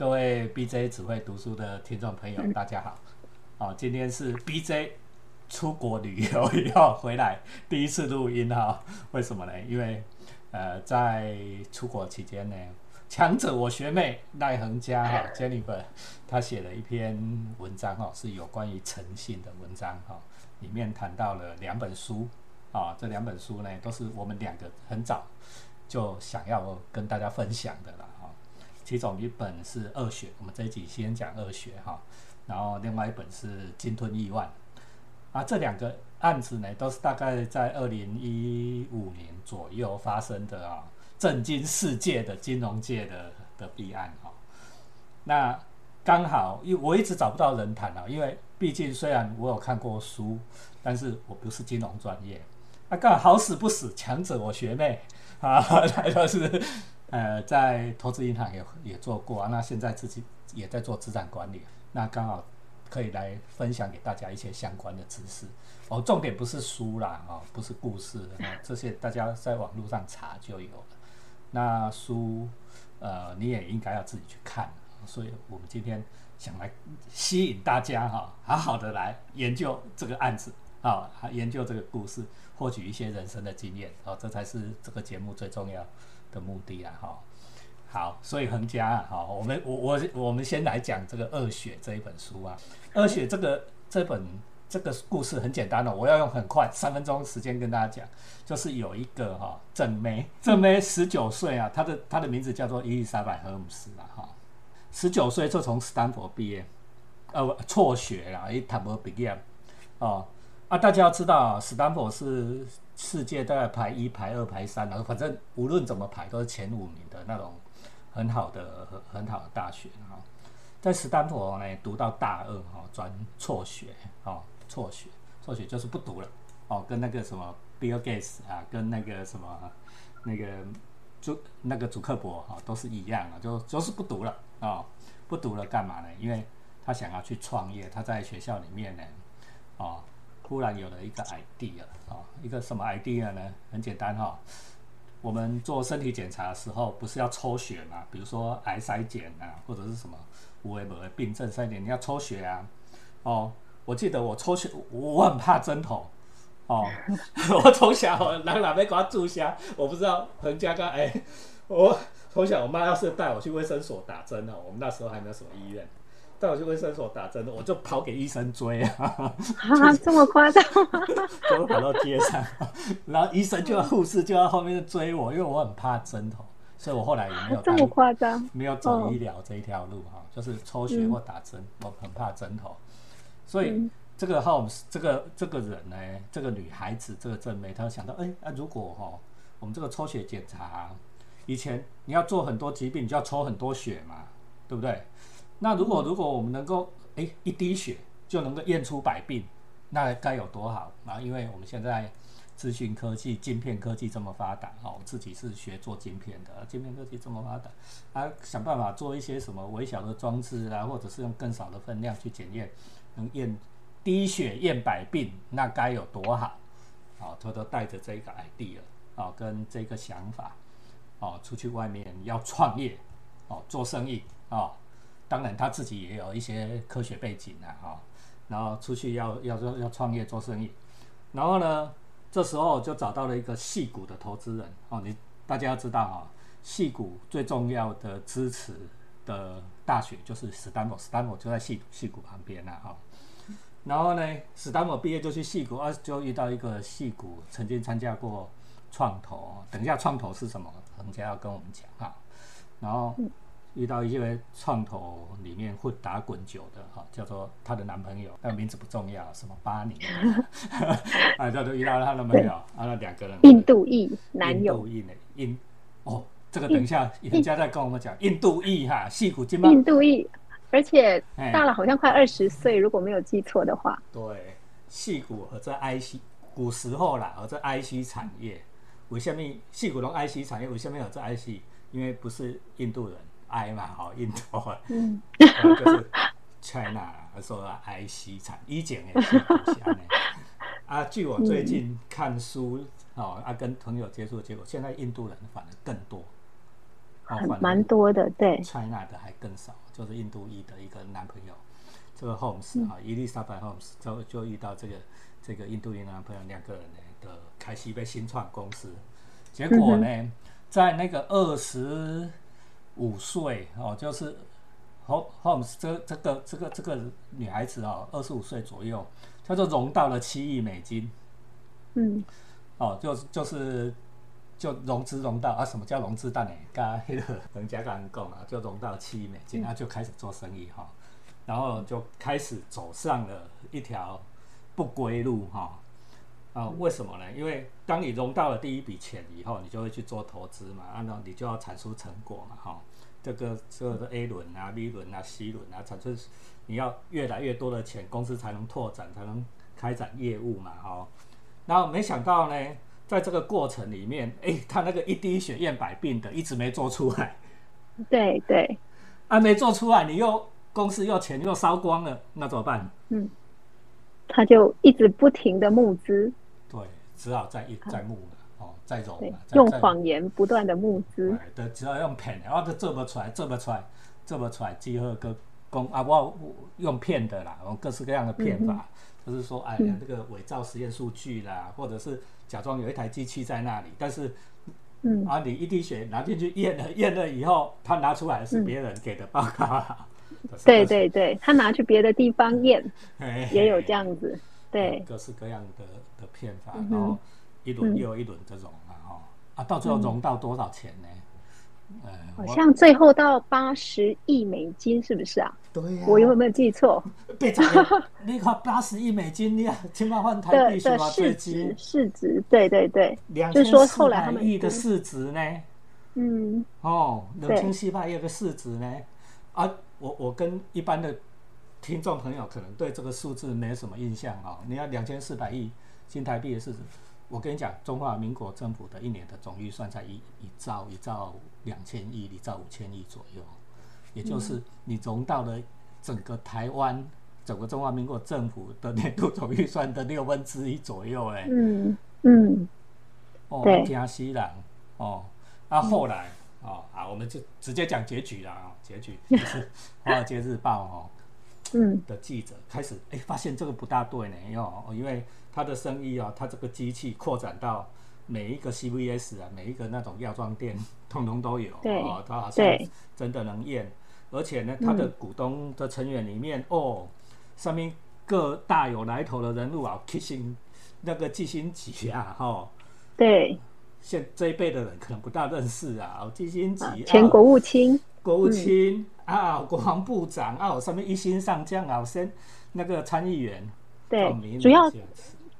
各位 BJ 只会读书的听众朋友，大家好。哦，今天是 BJ 出国旅游以后回来第一次录音哈。为什么呢？因为呃，在出国期间呢，强者我学妹赖恒佳哈 Jennifer，她写了一篇文章哈，是有关于诚信的文章哈，里面谈到了两本书啊，这两本书呢都是我们两个很早就想要跟大家分享的了。其中一本是《二血》，我们这一集先讲《二血》哈，然后另外一本是《金吞亿万》啊，这两个案子呢，都是大概在二零一五年左右发生的啊，震惊世界的金融界的的弊案哈。那刚好，因我一直找不到人谈啊，因为毕竟虽然我有看过书，但是我不是金融专业。啊，刚好死不死，强者我学妹啊，来都是。呃，在投资银行也也做过啊，那现在自己也在做资产管理，那刚好可以来分享给大家一些相关的知识。哦，重点不是书啦，哦，不是故事，这些大家在网络上查就有了。那书，呃，你也应该要自己去看。所以我们今天想来吸引大家哈，好好的来研究这个案子啊，研究这个故事，获取一些人生的经验哦，这才是这个节目最重要。的目的啦，哈，好，所以恒家啊，好，我们我我我们先来讲这个《恶血》这一本书啊，《恶血》这个这本这个故事很简单的，我要用很快三分钟时间跟大家讲，就是有一个哈正妹，正妹十九岁啊，她的她的名字叫做伊丽莎白·荷姆斯啦，哈，十九岁就从斯坦福毕业，呃，辍学了，伊塔博毕业，哦，啊，大家要知道，斯坦福是。世界大概排一、排二、排三，然后反正无论怎么排都是前五名的那种很好的、很很好的大学哈。在斯坦福呢，读到大二哈，转辍学哦，辍学，辍学就是不读了哦，跟那个什么 Bill Gates 啊，跟那个什么那个主那个祖克伯哈都是一样啊，就就是不读了啊，不读了干嘛呢？因为他想要去创业，他在学校里面呢，哦。突然有了一个 idea 啊，一个什么 idea 呢？很简单哈，我们做身体检查的时候，不是要抽血嘛？比如说癌筛检啊，或者是什么无为某的病症筛检，你要抽血啊。哦，我记得我抽血，我很怕针头哦。我从小哪哪边给我注射，我不知道彭家刚哎，我从小我妈要是带我去卫生所打针哦，我们那时候还没有什么医院。带我去卫生所打针，我就跑给医生追啊！啊，这么夸张？就跑到街上，然后医生就要护士就要后面追我，因为我很怕针头，所以我后来也没有这么夸张，没有走医疗这一条路哈，就是抽血或打针，我很怕针头。所以这个 Holmes 这个这个人呢，这个女孩子这个正妹，她想到，哎，那如果哈，我们这个抽血检查，以前你要做很多疾病，你就要抽很多血嘛，对不对？那如果如果我们能够哎一滴血就能够验出百病，那该有多好啊！因为我们现在资讯科技、晶片科技这么发达哦，我自己是学做晶片的，晶片科技这么发达，啊，想办法做一些什么微小的装置啊，或者是用更少的分量去检验，能验滴血验百病，那该有多好！哦，偷偷带着这个 idea 哦，跟这个想法哦，出去外面要创业哦，做生意哦。当然，他自己也有一些科学背景啊，哈，然后出去要要要要创业做生意，然后呢，这时候就找到了一个细股的投资人哦，你大家要知道哈，细股最重要的支持的大学就是斯坦福，斯坦福就在细细股旁边了哈，然后呢，斯坦福毕业就去细股，啊，就遇到一个细股曾经参加过创投，等一下创投是什么，人家要跟我们讲哈，然后。遇到一位创投里面会打滚久的哈，叫做她的男朋友，那名字不重要，什么巴尼，啊，叫做遇到了她男朋友，啊，那两个人。印度裔男友，印度裔的印，哦，这个等一下人家在跟我们讲印度裔哈，戏骨金印度裔，而且大了好像快二十岁，如果没有记错的话，对，戏骨和这 IC 古时候啦，和这 IC 产业，为什么戏骨龙 IC 产业为什么有这 IC？因为不是印度人。I 嘛，好印度啊，就是 China 说 I C 产，以前也是这样的。啊，据我最近看书，哦，啊，跟朋友接触的结果，现在印度人反而更多。很蛮多的，对，China 的还更少，就是印度裔的一个男朋友，这个 Holmes 啊，伊丽莎白 Holmes 就就遇到这个这个印度裔男朋友，两个人呢的开西被新创公司，结果呢，在那个二十五岁哦，就是 Holmes 这这个这个这个女孩子哦，二十五岁左右，她就融到了七亿美金，嗯，哦，就就是。就融资融到啊？什么叫融资？蛋呢？刚那个人家刚讲啊，就融到七亿美金，然后就开始做生意哈，然后就开始走上了一条不归路哈。啊，为什么呢？因为当你融到了第一笔钱以后，你就会去做投资嘛，按照你就要产出成果嘛哈。这个所有的 A 轮啊、B 轮啊、C 轮啊，产出你要越来越多的钱，公司才能拓展，才能开展业务嘛哈。然后没想到呢。在这个过程里面，哎，他那个一滴血验百病的一直没做出来，对对，啊，没做出来，你又公司又钱又烧光了，那怎么办？嗯，他就一直不停的募资，对，只好再一再募了，哦，再融了，用谎言不断的募资，对，只要用骗，然后就做不出来，做不出来，做不出来，集合个公啊，我用骗的啦，用各式各样的骗法。就是说，哎呀，这个伪造实验数据啦，或者是假装有一台机器在那里，但是，嗯，啊，你一滴血拿进去验了，验了以后，他拿出来是别人给的报告。对对对，他拿去别的地方验，也有这样子，对，各式各样的的骗法，然后一轮又一轮这种啊，哈，啊，到最后融到多少钱呢？好像最后到八十亿美金，是不是啊？对呀，我有没有记错？被砸！那个八十亿美金，你千万换台币是吗？市值市值，对对对，两千四百亿的市值呢？嗯，哦，两千四百亿的市值呢？啊，我我跟一般的听众朋友可能对这个数字没什么印象啊。你要两千四百亿新台币的市值。我跟你讲，中华民国政府的一年的总预算才一一兆一兆两千亿，一兆五千亿左右，也就是你融到了整个台湾整个中华民国政府的年度总预算的六分之一左右哎。嗯嗯。哦，加西人哦，啊后来哦啊，我们就直接讲结局了啊，结局就是《华尔街日报》哦，嗯的记者开始哎发现这个不大对呢，哦，因为。他的生意啊，他这个机器扩展到每一个 CVS 啊，每一个那种药妆店，通通都有哦。他好像真的能验，而且呢，他的股东的成员里面哦，上面各大有来头的人物啊，基辛那个季星吉啊，哈，对，现这一辈的人可能不大认识啊，基辛吉前国务卿，国务卿啊，国防部长啊，上面一心上将啊，先那个参议员，对，主要。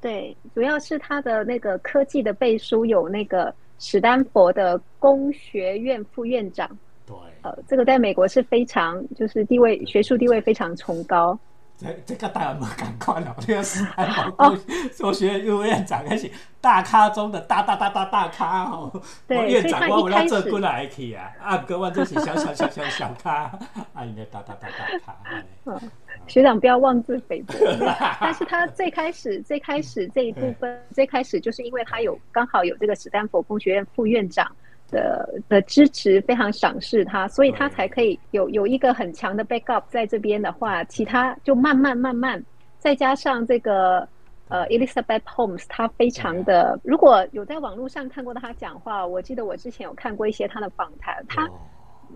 对，主要是他的那个科技的背书有那个史丹佛的工学院副院长，对，呃，这个在美国是非常就是地位学术地位非常崇高。这这个大家没赶快了，这个史丹佛工工学院副院长，而且大咖中的大大大大大咖哦。对，院长我要这过来去啊，啊，哥我这是小小小小小咖，啊，你的大大大大咖。嗯学长不要妄自菲薄，但是他最开始最开始这一部分最开始就是因为他有刚好有这个史丹佛工学院副院长的的支持，非常赏识他，所以他才可以有有一个很强的 backup 在这边的话，其他就慢慢慢慢，再加上这个呃 Elizabeth Holmes，他非常的，如果有在网络上看过他讲话，我记得我之前有看过一些他的访谈，他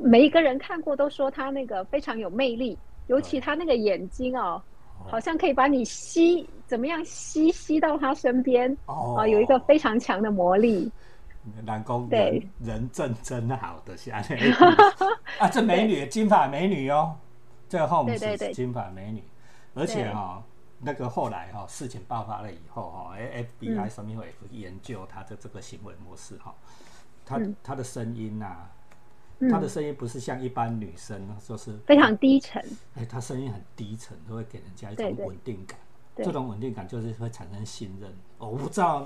每一个人看过都说他那个非常有魅力。尤其他那个眼睛哦，好像可以把你吸，怎么样吸吸到他身边哦，有一个非常强的魔力。南宫人人正真好的下面啊，这美女金发美女哦，这后面是金发美女，而且哈那个后来哈事情爆发了以后哈，FBI 上面会研究他的这个行为模式哈，他他的声音呐。她的声音不是像一般女生，就是非常低沉。哎，她声音很低沉，都会给人家一种稳定感。这种稳定感就是会产生信任。我不知道，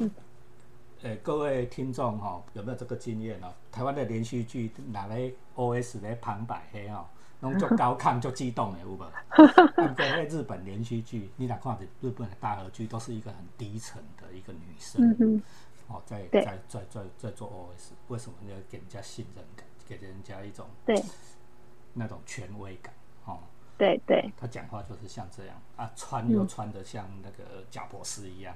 呃，各位听众哈，有没有这个经验哦？台湾的连续剧拿来 OS 来旁白黑哦，那种就高亢、就激动的，有无？那个日本连续剧，你哪看的日本的大和剧，都是一个很低沉的一个女生。嗯哦，在在在在在做 OS，为什么要给人家信任感？给人家一种对那种权威感哦。对对，他讲话就是像这样啊，穿又穿的像那个贾博士一样，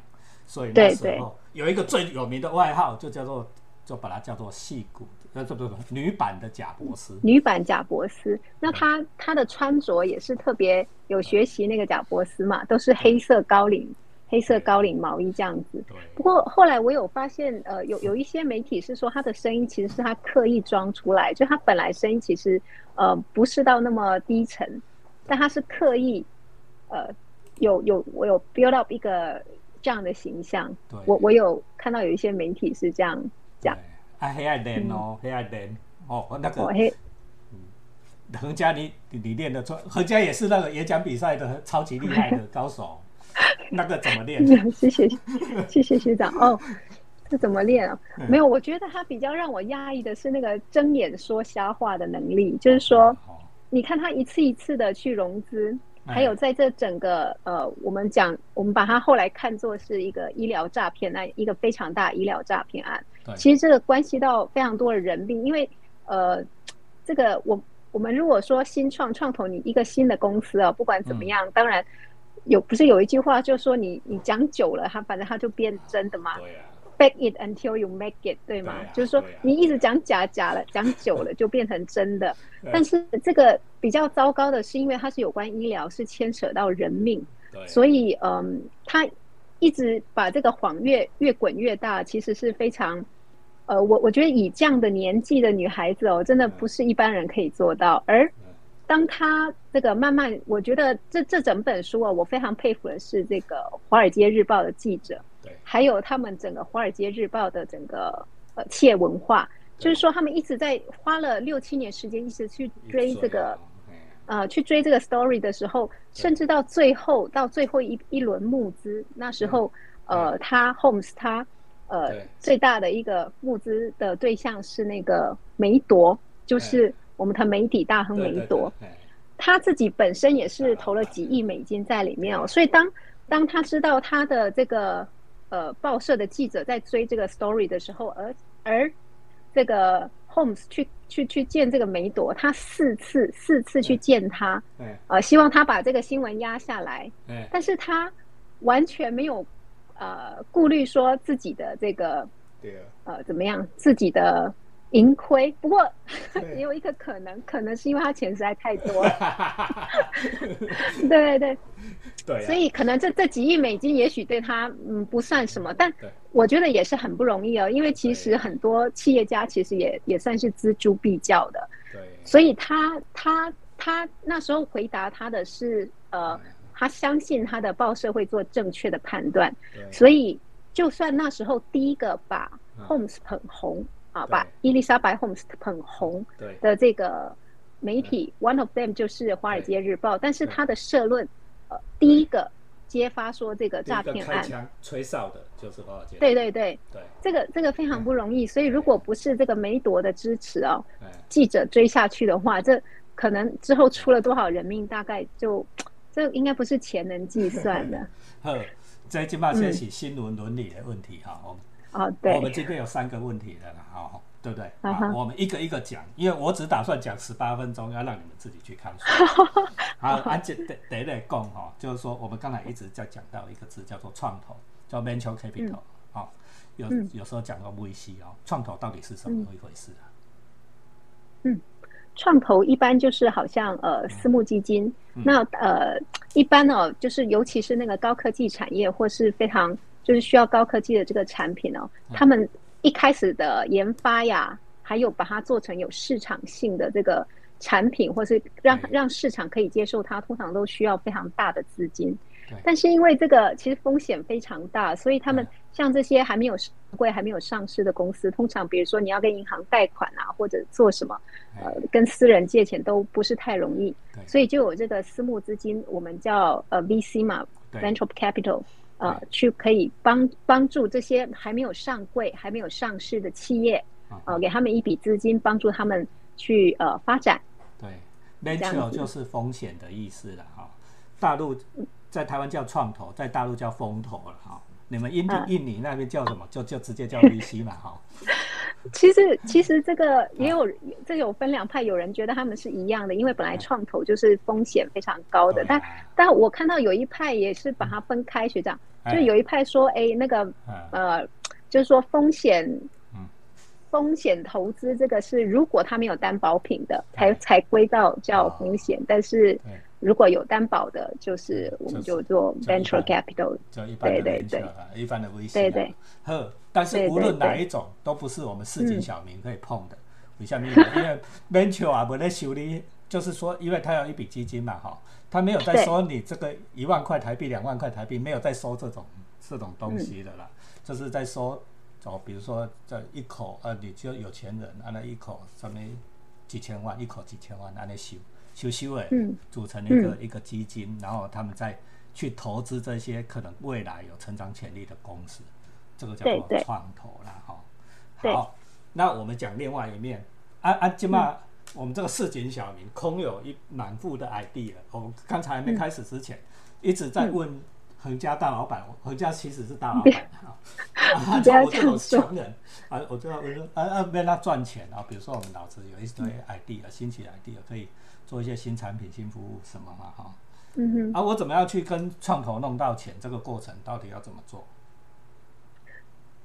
所以那对对时候有一个最有名的外号，就叫做就把它叫做戏骨，呃，不不不，女版的贾博士。女版贾博斯，那她她的穿着也是特别有学习那个贾博斯嘛，都是黑色高领黑色高领毛衣这样子。对，不过后来我有发现，呃，有有一些媒体是说她的声音其实是她刻意装出来，就她本来声音其实呃不是到那么低沉，但她是刻意呃有有我有 build up 一个这样的形象。对。我我有看到有一些媒体是这样讲，啊，黑爱练哦，黑爱练哦，那个我黑何家你你你练的出，何家也是那个演讲比赛的超级厉害的 高手，那个怎么练？谢谢谢谢学长。哦。这怎么练啊？嗯。没有，我觉得他比较让我压抑的是那个睁眼说瞎话的能力，就是说，哦，你看他一次一次的去融资，哎还有在这整个呃，我们讲，我们把它后来看作是一个医疗诈骗案，一个非常大医疗诈骗案。对其实这个关系到非常多的人命，因为呃，这个我我们如果说新创创投你一个新的公司啊，不管怎么样，当然有不是有一句话就说你你讲久了，它反正它就变真的嘛。对啊，Fake it until you make it，对吗？对啊就是说啊你一直讲假假了，讲久了就变成真的。但是这个比较糟糕的是，因为它是有关医疗，是牵扯到人命，对，所以嗯，他一直把这个谎越越滚越大，其实是非常。呃，我我觉得以这样的年纪的女孩子哦，真的不是一般人可以做到。而当她这个慢慢，我觉得这这整本书啊，我非常佩服的是这个《华尔街日报》的记者，对还有他们整个《华尔街日报》的整个呃企业文化，就是说他们一直在花了六七年时间，一直去追这个哎呃去追这个 story 的时候，甚至到最后到最后一一轮募资，那时候呃他 Holmes 他呃最大的一个募资的对象是那个梅朵，就是我们的媒体大亨梅朵。对哎他自己本身也是投了几亿美金在里面哦，所以当当他知道他的这个呃报社的记者在追这个 story 的时候，而而这个 Holmes 去去去见这个梅朵，他四次四次去见他，对呃，希望他把这个新闻压下来，对但是他完全没有呃顾虑说自己的这个对啊，呃怎么样自己的盈亏，不过也有一个可能，可能是因为他钱实在太多。了。对对。对，对啊，所以可能这这几亿美金也许对他嗯不算什么，但我觉得也是很不容易哦，因为其实很多企业家其实也也算是锱铢必较的，对，所以他他他那时候回答他的是呃，他相信他的报社会做正确的判断，所以就算那时候第一个把嗯。Holmes 捧红啊，对。把伊丽莎白 Holmes 捧红对。的这个媒体，one of them 就是《华尔街日报》，但是他的社论，呃，第一个揭发说这个诈骗案，吹哨的就是华尔街，对对对，对，这个这个非常不容易，所以如果不是这个梅朵的支持哦，哎。记者追下去的话，这可能之后出了多少人命，大概就这应该不是钱能计算的。好，这今嘛先是新闻伦理的问题哈，我们哦。我们，今天有三个问题的啦，哦，对不对？嗯哼好，我们一个一个讲，因为我只打算讲十八分钟，要让你们自己去看书。好，按这得得来讲哈，就是说我们刚才一直在讲到一个字叫做创投，叫 venture capital，哦，有嗯有时候讲到 VC 哦，创投到底是什么一回事啊？嗯创投一般就是好像呃私募基金，那呃一般哦，就是尤其是那个高科技产业或是非常就是需要高科技的这个产品哦，他们一开始的研发呀，还有把它做成有市场性的这个产品，或是让让市场可以接受它，通常都需要非常大的资金。对。但是因为这个其实风险非常大，所以他们嗯。像这些还没有上柜、还没有上市的公司，通常比如说你要跟银行贷款啊，或者做什么，呃哎，跟私人借钱都不是太容易，对。所以就有这个私募资金，我们叫呃 VC 嘛，venture capital，呃，去可以帮帮助这些还没有上柜、还没有上市的企业，啊呃，给他们一笔资金，帮助他们去呃发展。对，venture 就是风险的意思了哈。大陆在台湾叫创投，在大陆叫风投了哈。你们印度印尼那边叫什么？就就直接叫 VC 嘛哈。其实其实这个也有这有分两派，有人觉得他们是一样的，因为本来创投就是风险非常高的，但但我看到有一派也是把它分开，学长就有一派说，哎，那个呃，就是说风险，风险投资这个是如果他没有担保品的，才才归到叫风险，但是。如果有担保的，就是我们就做 venture capital，对对对，一般的危险。对对。呵，但是无论哪一种，都不是我们市井小民可以碰的。为什么？因为 venture 啊，不能修理，就是说，因为他有一笔基金嘛，哈，他没有在收你这个一万块台币、两万块台币，没有在收这种这种东西的啦，就是在收哦，比如说这一口，呃，你就有钱人，啊那一口上面几千万，一口几千万，那那修。修修诶，组成一个一个基金，然后他们再去投资这些可能未来有成长潜力的公司，这个叫做创投啦，哈。好，那我们讲另外一面，啊啊，今嘛我们这个市井小民空有一满腹的 idea，我刚才还没开始之前，一直在问恒家大老板，恒家其实是大老板啊，啊，我这种穷人。啊，我就要我说啊啊，为他赚钱啊，比如说我们脑子有一堆 idea，新奇 idea 可以。做一些新产品、新服务什么嘛，哈，嗯哼，啊，我怎么样去跟创投弄到钱？这个过程到底要怎么做？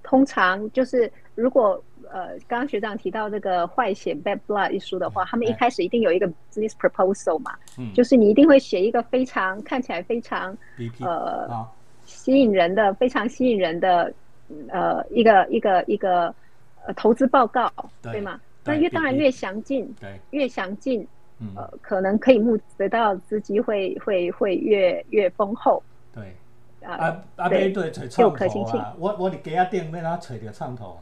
通常就是如果呃，刚刚学长提到这个坏血 （bad blood） 一书的话，他们一开始一定有一个 business proposal 嘛，嗯，就是你一定会写一个非常看起来非常呃吸引人的、非常吸引人的呃一个一个一个呃投资报告，对吗？那越当然越详尽，对，越详尽。呃，可能可以募得到资金会会会越越丰厚。对，啊啊，对对，找创投啊！我我你给他店面，他找的创投，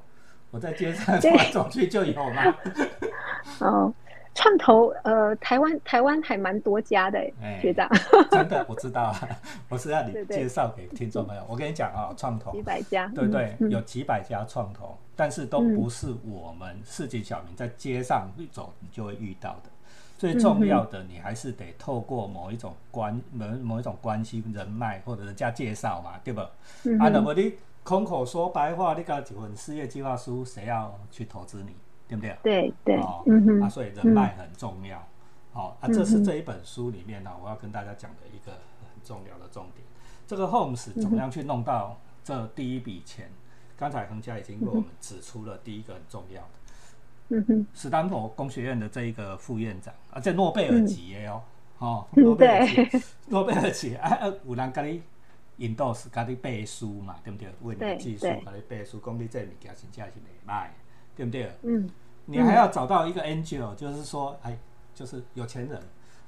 我在街上走来 走去就有嘛。哦，创投呃，台湾台湾还蛮多家的，学长。真的，我知道啊，我是让你介绍给听众朋友。我跟你讲啊，创投几百家，对对，有几百家创投，但是都不是我们市井小民在街上走你就会遇到的。最重要的，你还是得透过某一种关某某一种关系人脉或者人家介绍嘛，对不？啊，那么你空口说白话，你搞几份事业计划书，谁要去投资你，对不对？对对。哦，啊，所以人脉很重要。好，啊，这是这一本书里面呢，我要跟大家讲的一个很重要的重点。这个 Homes 怎么样去弄到这第一笔钱？刚才恒家已经为我们指出了第一个很重要的。嗯哼，斯坦福工学院的这一个副院长啊，在诺贝尔级的哦，哦，诺贝尔级，诺贝尔级啊啊，有人跟你引导是跟你背书嘛，对不对？为你技术跟你背书，讲你这物件真正是袂歹，对不对？嗯，你还要找到一个 angel，就是说，哎，就是有钱人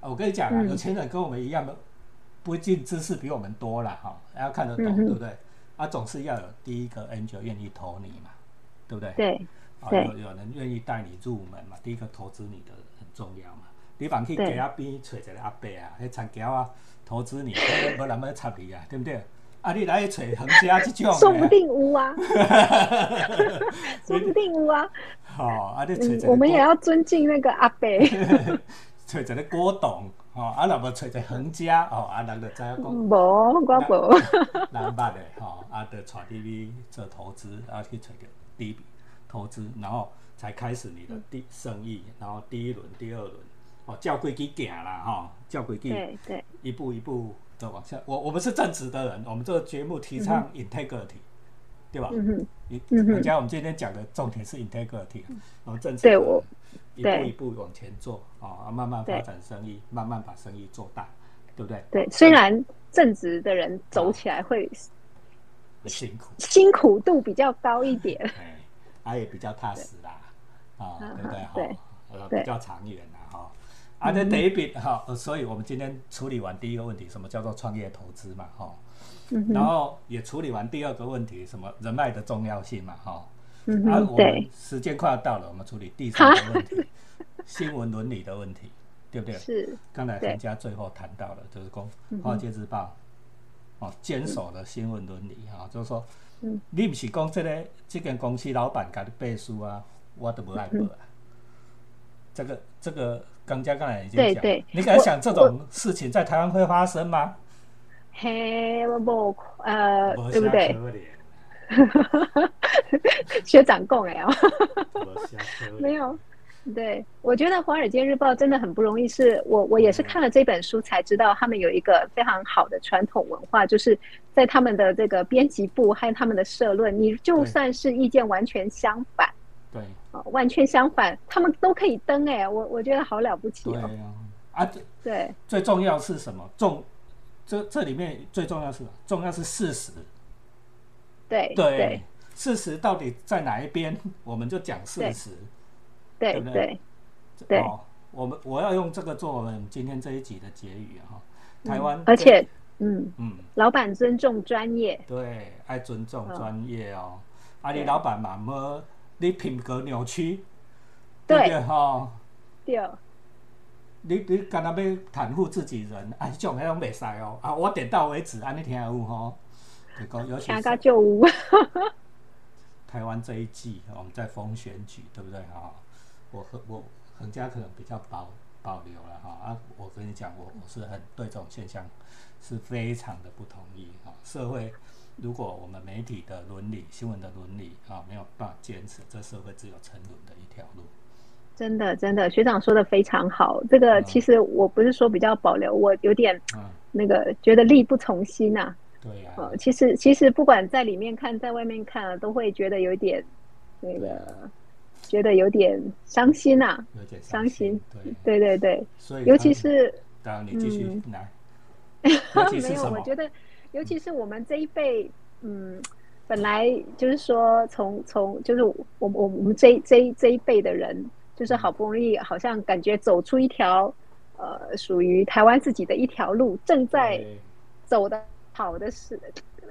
啊。我跟你讲啊，有钱人跟我们一样的，不一定知识比我们多了哈，还要看得懂，对不对？啊，总是要有第一个 angel 愿意投你嘛，对不对？对。啊，有有人愿意带你入门嘛？第一个投资你的很重要嘛。你往去给阿边找一个阿伯啊，去参加啊，投资你，无人要插你啊，对不对？啊，你来找恒家这种，说不定有啊，说不定有啊。好，啊，你找一个，我们也要尊敬那个阿伯。找一个郭董，哦，啊，那么找一个恒家，哦，啊，人就知影讲，无，我无，人捌的，吼，啊，就带你去做投资，啊，去找个第一笔。投资，然后才开始你的第生意，然后第一轮、第二轮，哦，叫规矩行啦，哈，叫规矩，对对，一步一步的往下。我我们是正直的人，我们这个节目提倡 integrity，对吧？嗯嗯嗯，人家我们今天讲的重点是 integrity，然后正直，对我，一步一步往前做，啊，慢慢发展生意，慢慢把生意做大，对不对？对，虽然正直的人走起来会辛苦，辛苦度比较高一点。他也比较踏实啦，啊，对不对？哈，呃，比较长远啦，哈。啊，这第一笔哈，所以我们今天处理完第一个问题，什么叫做创业投资嘛，哈。然后也处理完第二个问题，什么人脉的重要性嘛，哈。啊，我们时间快要到了，我们处理第三个问题，新闻伦理的问题，对不对？是。刚才人家最后谈到了，就是公《华尔街日报》哦，坚守了新闻伦理啊，就是说。你唔是讲这个即间公司老板给你背书啊，我都不爱背啊。这个这个刚家刚才已经讲，你敢想这种事情在台湾会发生吗？嘿，我不呃，对不对？学长供哎哦，没有。对，我觉得《华尔街日报》真的很不容易。是我，我也是看了这本书才知道，他们有一个非常好的传统文化，就是在他们的这个编辑部和他们的社论，你就算是意见完全相反，对，哦，完全相反，他们都可以登。哎，我我觉得好了不起对啊，对最重要是什么？重这这里面最重要是什么？重要是事实。对对，对事实到底在哪一边？我们就讲事实。对对不对对哦，我们我要用这个做我们今天这一集的结语哈。台湾，而且嗯，嗯，老板尊重专业，对，爱尊重嗯专业哦。啊，对你老板嘛，么你品格扭曲，对哈？对你你干那要袒护自己人，啊，这种迄种袂使哦。啊，我点到为止，安尼听有吼。就讲 尤其听个是就有。台湾这一季，我们在封选举，对不对哈？我和我恒家可能比较保保留了哈啊，我跟你讲，我我是很对这种现象是非常的不同意哈。社会如果我们媒体的伦理、新闻的伦理啊没有办法坚持，这社会只有沉沦的一条路。真的，真的，学长说的非常好。这个嗯其实我不是说比较保留，我有点嗯，那个觉得力不从心呐、对呀、呃，其实其实不管在里面看，在外面看啊，都会觉得有点那个，觉得有点伤心呐、有点伤心心。对，对对对，所以尤其是当然你继续嗯。来，没有，我？觉得，尤其是我们这一辈，嗯，本来就是说从，从就是我我我们这这一这一辈的人，就是好不容易，好像感觉走出一条呃属于台湾自己的一条路，正在走的好的是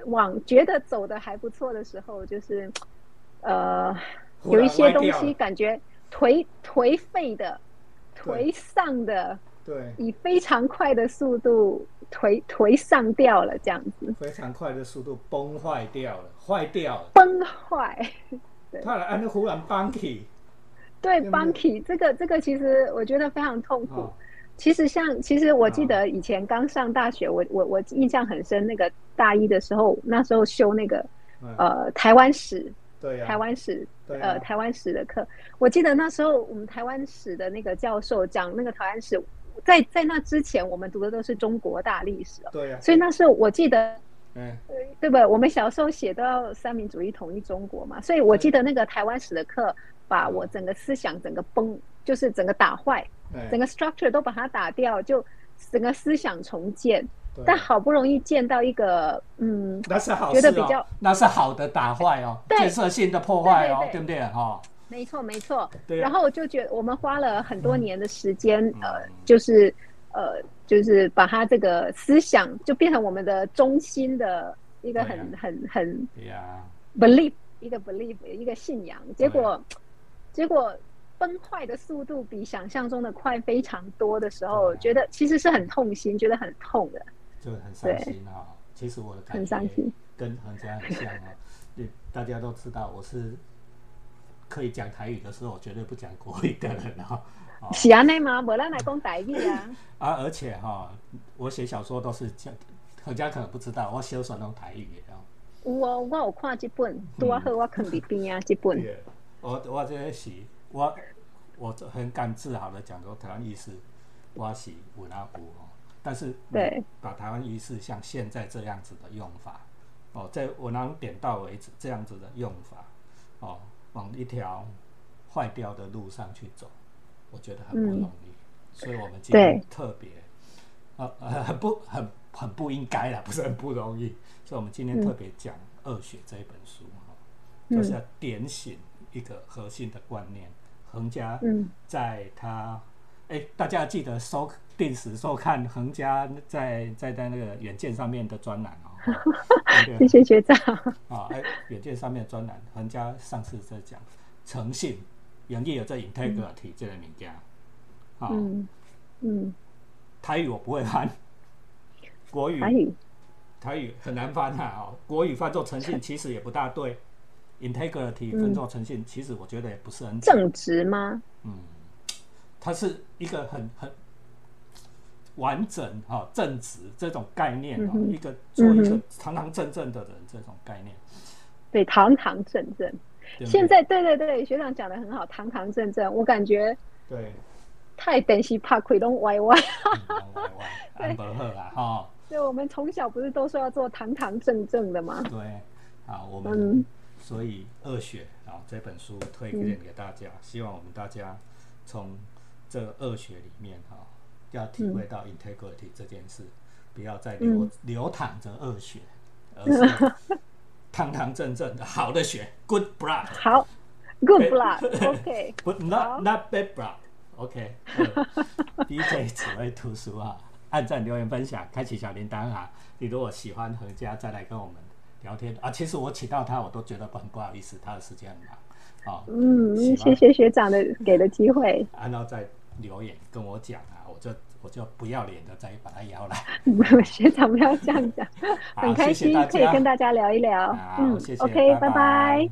往觉得走的还不错的时候，就是呃有一些东西感觉颓颓废的、对颓丧的。对，以非常快的速度颓颓丧掉了，这样子非常快的速度崩坏掉了，坏掉了。崩坏。对他按那忽然崩起，对对不对 Bunky 这个这个其实我觉得非常痛苦。哦，其实像其实我记得以前刚上大学，我我我印象很深，那个大一的时候，那时候修那个嗯，呃台湾史，对呀，台湾史对啊呃台湾史的课，我记得那时候我们台湾史的那个教授讲那个台湾史，在在那之前我们读的都是中国大历史哦，对呀，所以那时候我记得嗯，对吧？我们小时候写都要三民主义统一中国嘛，所以我记得那个台湾史的课，把我整个思想整个崩，就是整个打坏，哎整个 structure 都把它打掉，就整个思想重建。对。但好不容易见到一个，嗯，那是好事哦觉得比较，那是好的打坏哦，建设性的破坏哦，对不对？哈？没错没错。对啊。然后我就觉得我们花了很多年的时间，嗯。呃，就是呃，就是把它这个思想就变成我们的中心的一个很、对很很对呀，belief 一个 belief 一个信仰，结果结果崩坏的速度比想象中的快非常多的时候，啊。觉得其实是很痛心，觉得很痛的，就很伤心哈。其实我的感很觉伤心。跟恒家很像哦，对，大家都知道我是可以讲台语的时候，我绝对不讲国语的人哈。哦是安内吗？无咱来讲台语啊，啊，而且哈，我写小说都是讲，恒家可能不知道，我小说拢台语的哦。有哦，我有看这本，拄啊好我放伫边啊，这本，对，我我这个是，我我很敢自豪的讲说，台湾意思我是有那有哦，但是对，把台湾仪式像现在这样子的用法，哦，在我能点到为止这样子的用法，哦，往一条坏掉的路上去走，我觉得很不容易，所以我们今天特别，呃，呃 很不很很不应该啦，不是很不容易，所以我们今天特别讲《恶血》这一本书哈、嗯就是要点醒一个核心的观念。恒家嗯，在他，哎、大家记得收定时收看恒家在在在那个远见上面的专栏哦。对谢谢学长，啊，哎，远见上面的专栏，恒家上次在讲诚信，营业有这 integrity 这个名家。啊，嗯嗯，台语我不会翻，国语。台语，台语很难翻啊、哦，国语翻作诚信其实也不大对，integrity 翻作诚信，其实我觉得也不是很正直吗？嗯，它是一个很很完整哈、哦、正直这种概念哦，嗯一个做一个嗯堂堂正正的人这种概念。对，堂堂正正。对对现在对对对，学长讲的很好，堂堂正正，我感觉对，太等西怕亏东歪歪。嗯歪歪，安伯赫啊，哈，对，我们从小不是都说要做堂堂正正的吗？对，啊，我们嗯所以二选啊这本书推荐给大家，希望我们大家从这二学里面哈、要体会到 integrity 这件事，不要再流、嗯流淌着恶血，而是堂堂正正的好的血，good blood。好，Good blood，OK，好 not not bad blood。OK，呃 DJ 只会读书啊，按赞、留言、分享，开启小铃铛啊！你如果喜欢何家，再来跟我们聊天啊。其实我请到他，我都觉得很不好意思，他的时间很忙啊。嗯，谢谢学长的给的机会，按照在留言跟我讲啊，我就我就不要脸的再把他邀来。学长不要这样讲，很开心可以跟大家聊一聊。嗯谢谢，OK，拜拜拜